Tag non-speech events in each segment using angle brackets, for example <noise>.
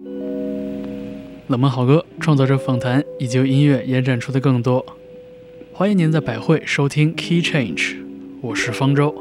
冷门好歌、创作者访谈以及音乐延展出的更多，欢迎您在百汇收听 Key Change，我是方舟。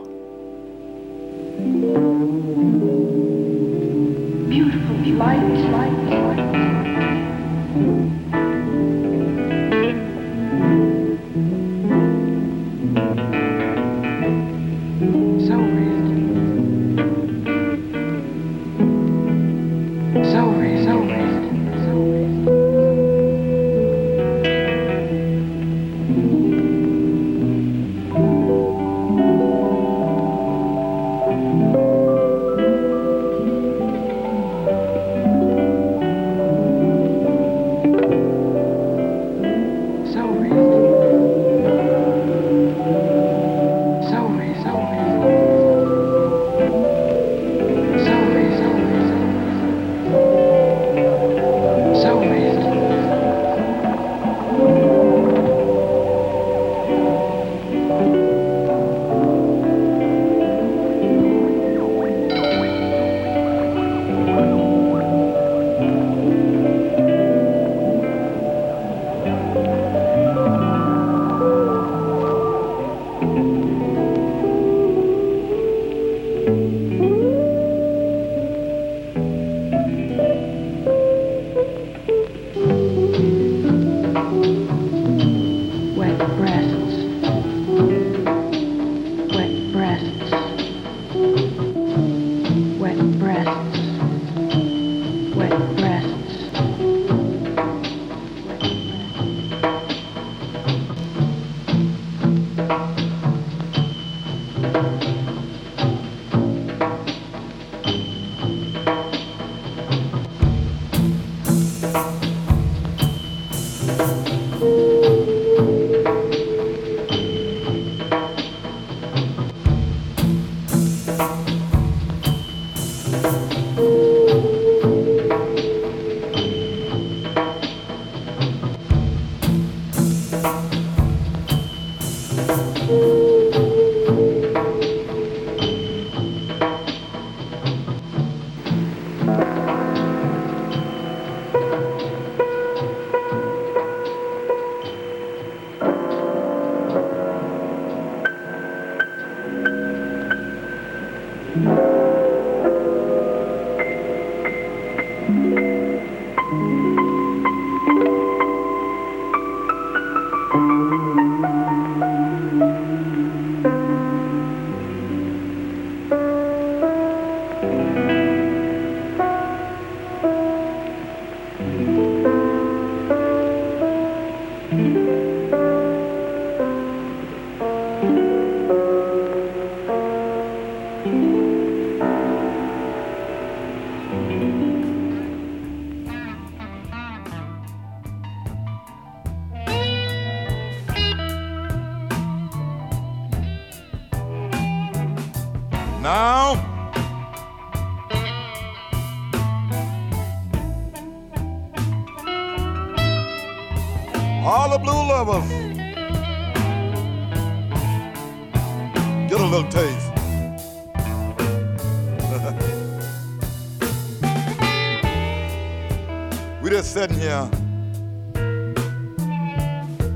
We just sitting here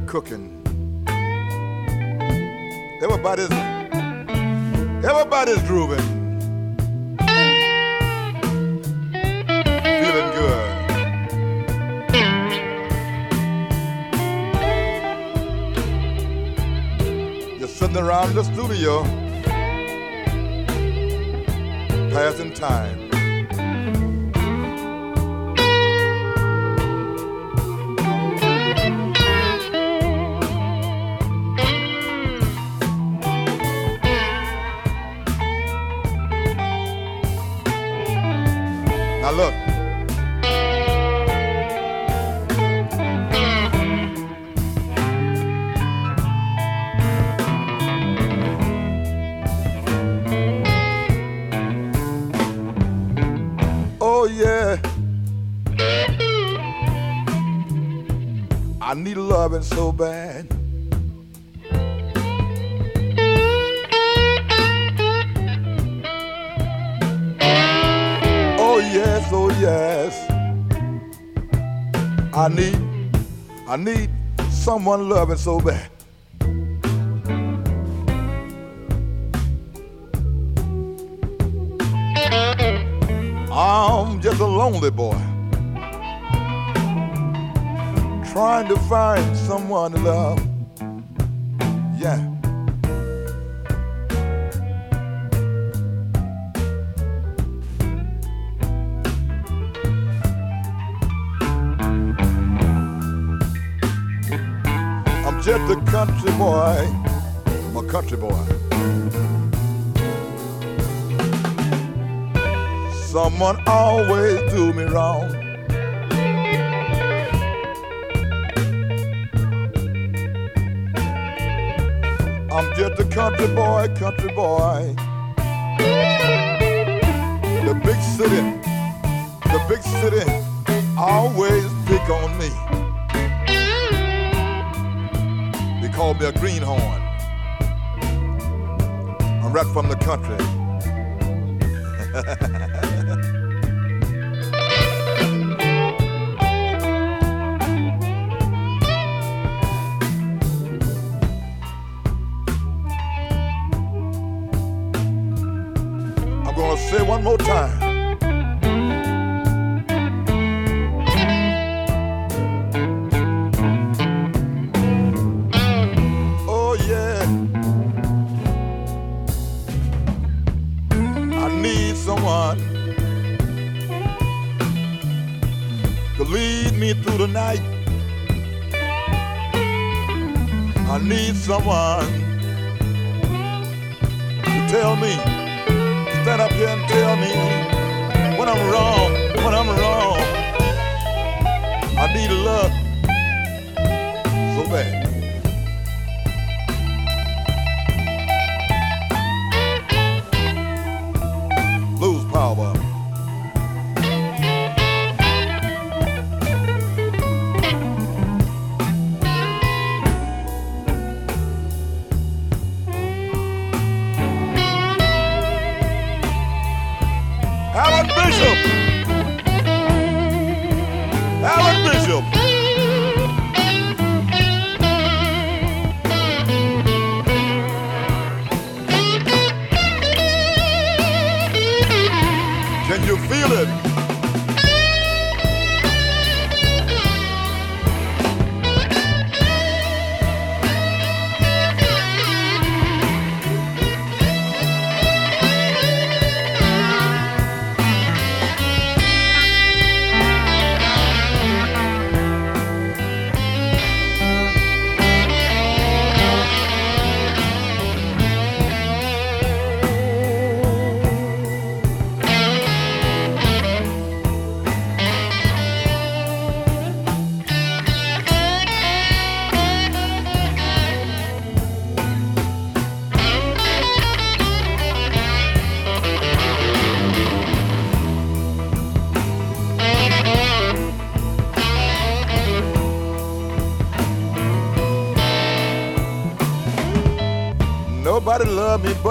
cooking. Everybody's Everybody's grooving. Around the studio, passing time. So bad. Oh yes, oh yes. I need, I need someone loving so bad. I'm just a lonely boy trying to find someone to love. Yeah. I'm just a country boy. I'm a country boy. Someone always do me wrong. I'm just a country boy, country boy. The big city, the big city always pick on me. They call me a greenhorn. I'm right from the country. <laughs> say one more time.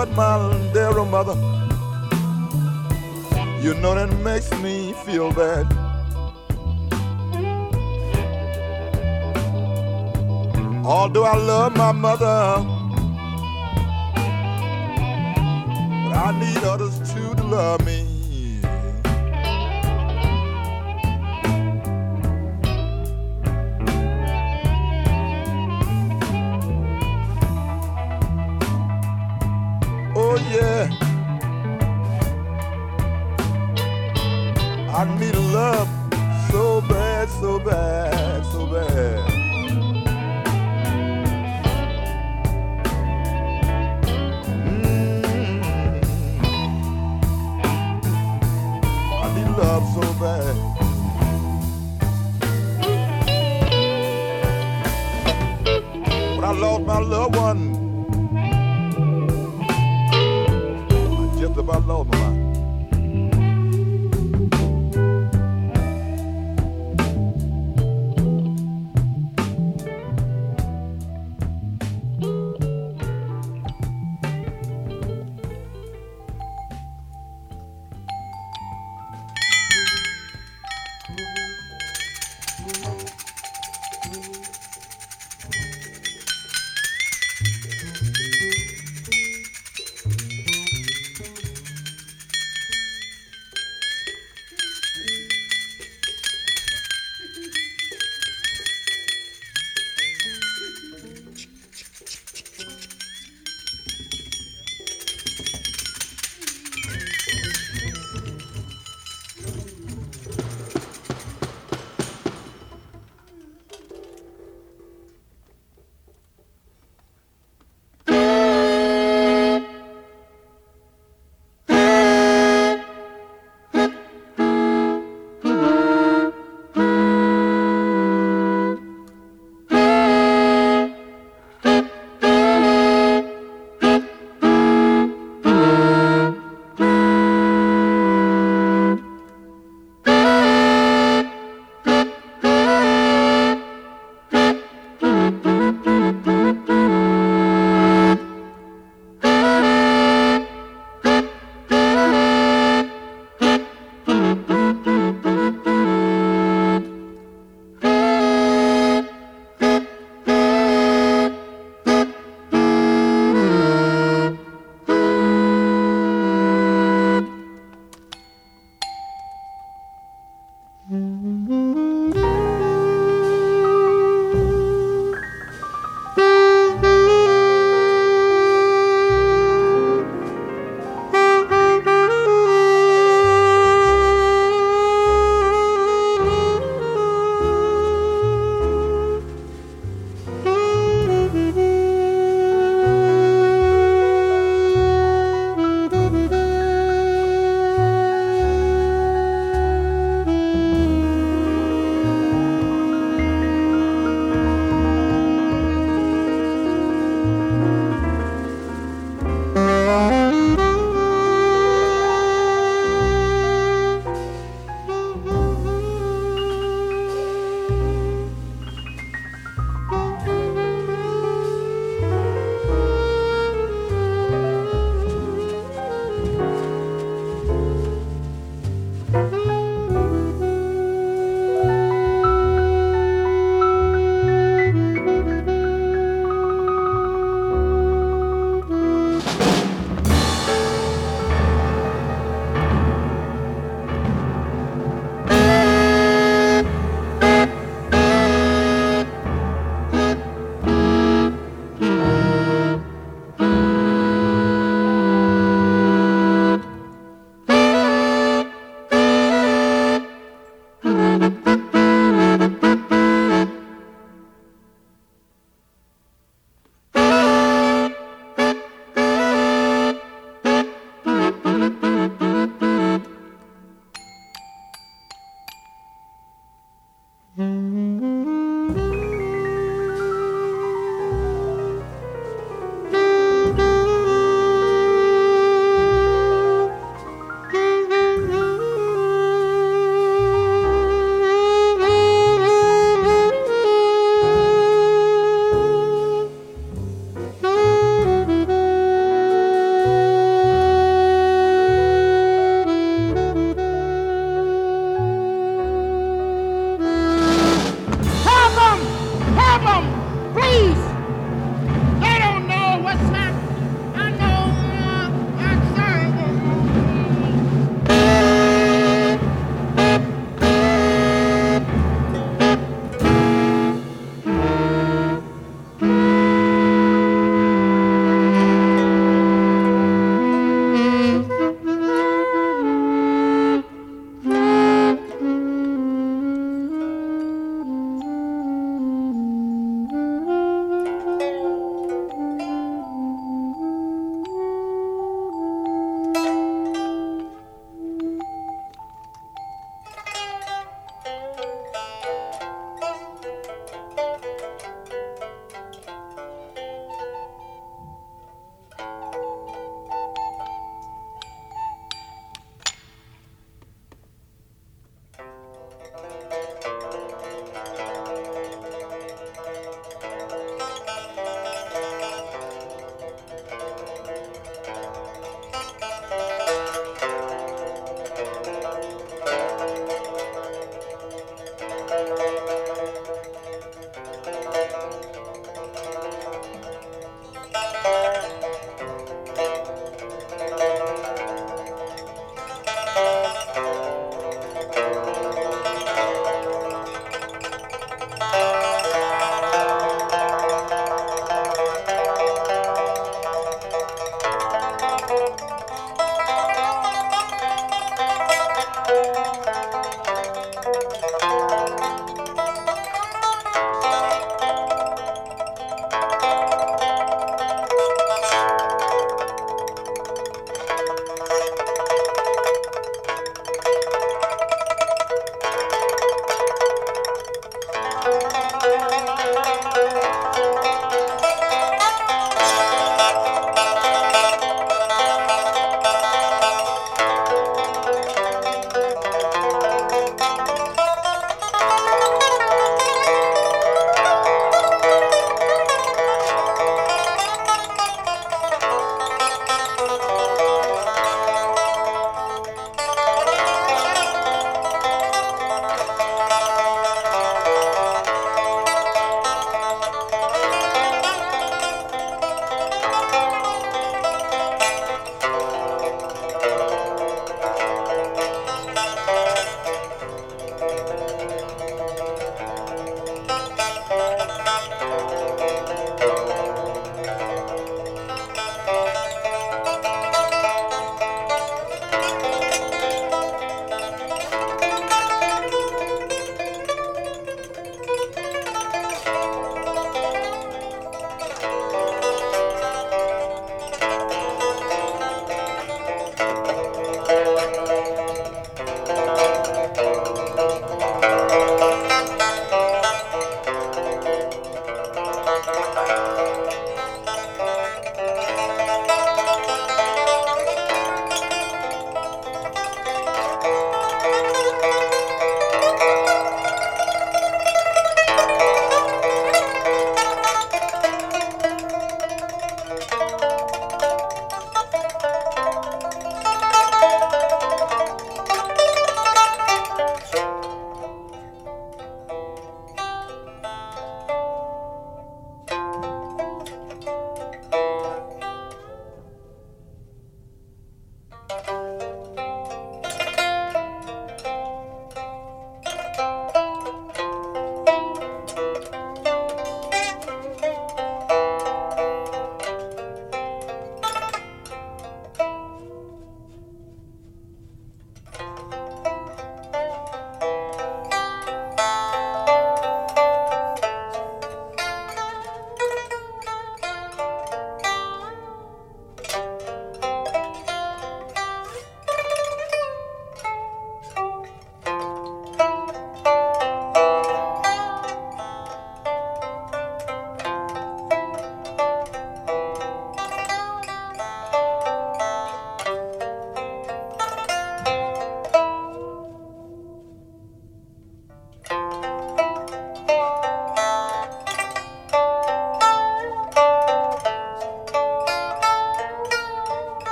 But my dear mother. You know that makes me feel bad. Although I love my mother,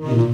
Wow.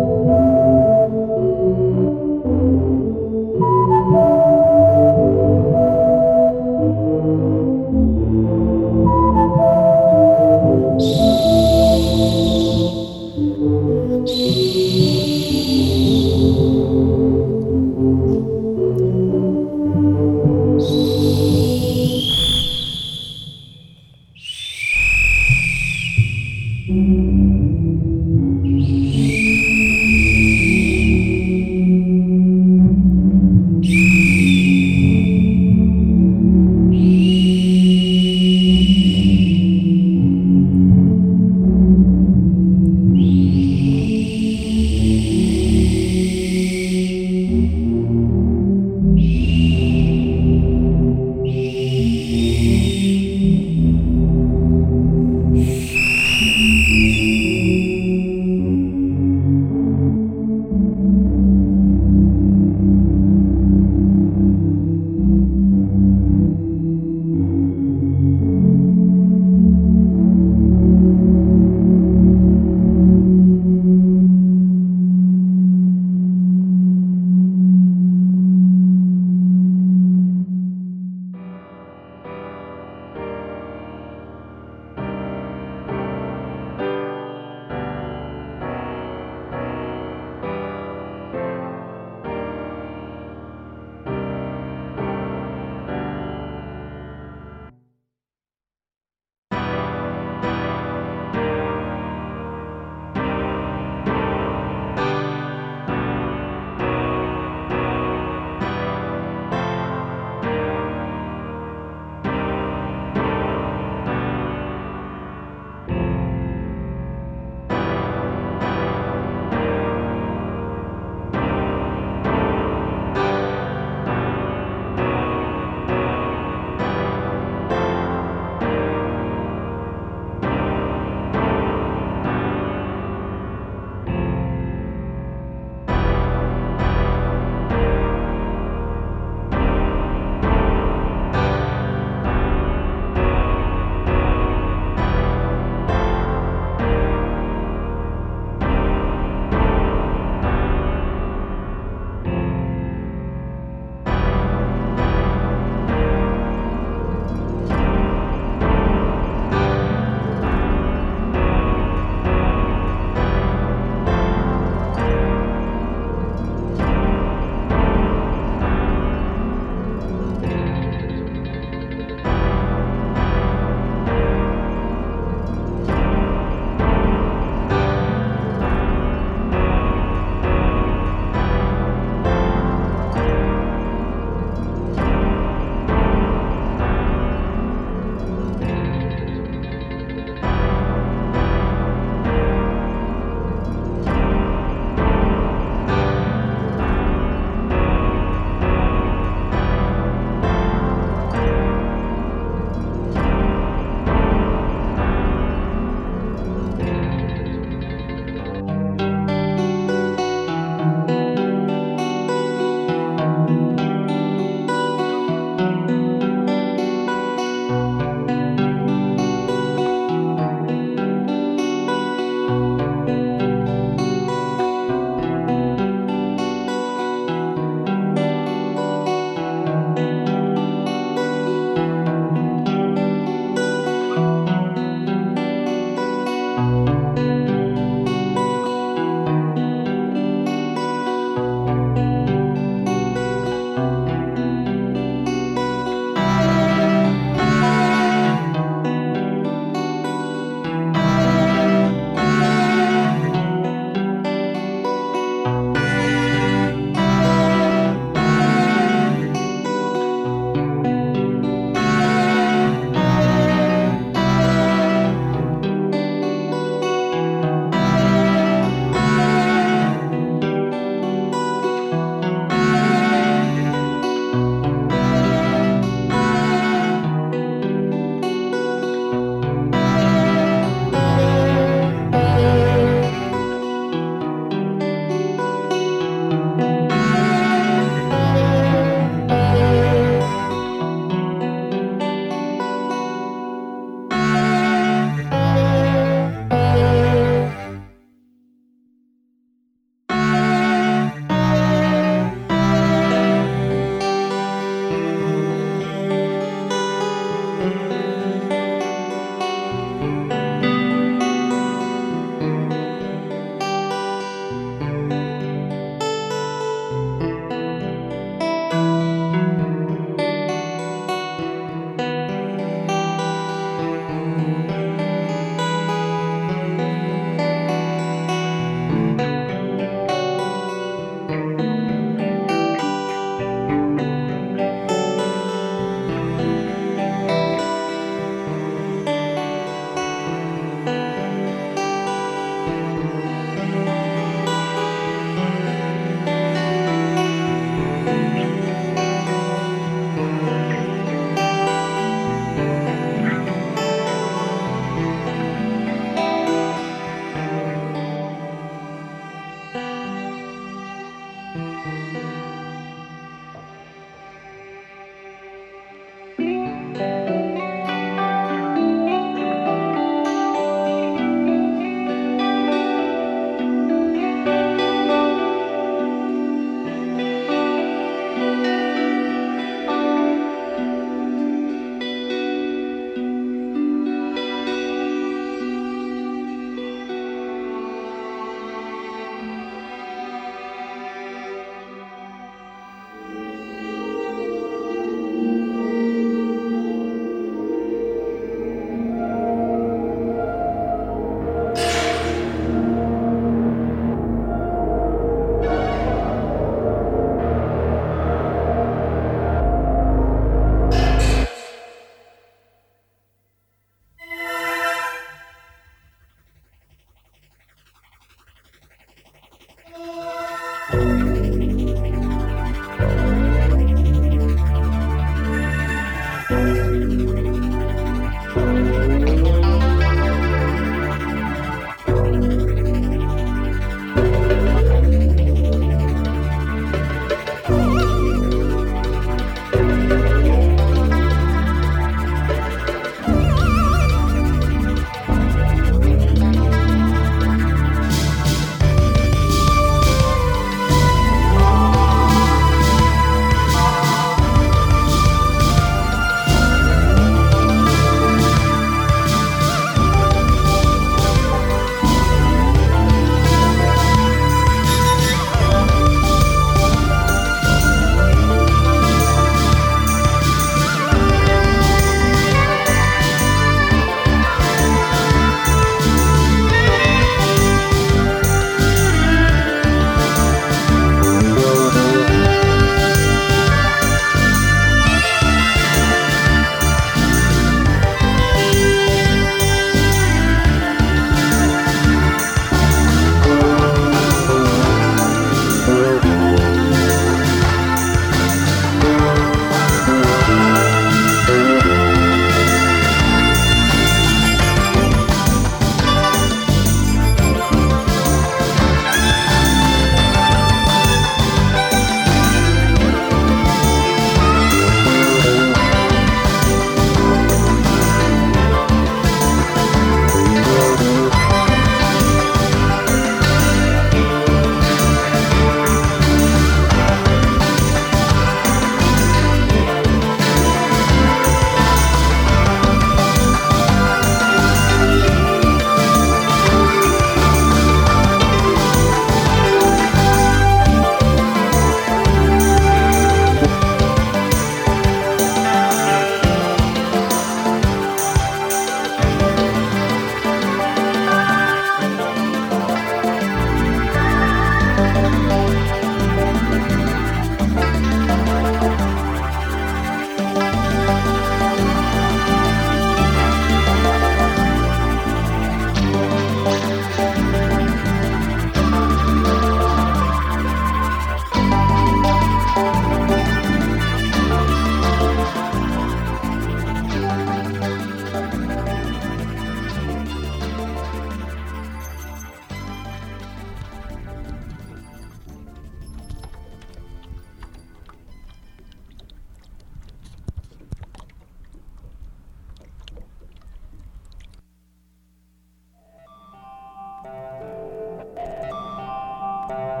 Bye.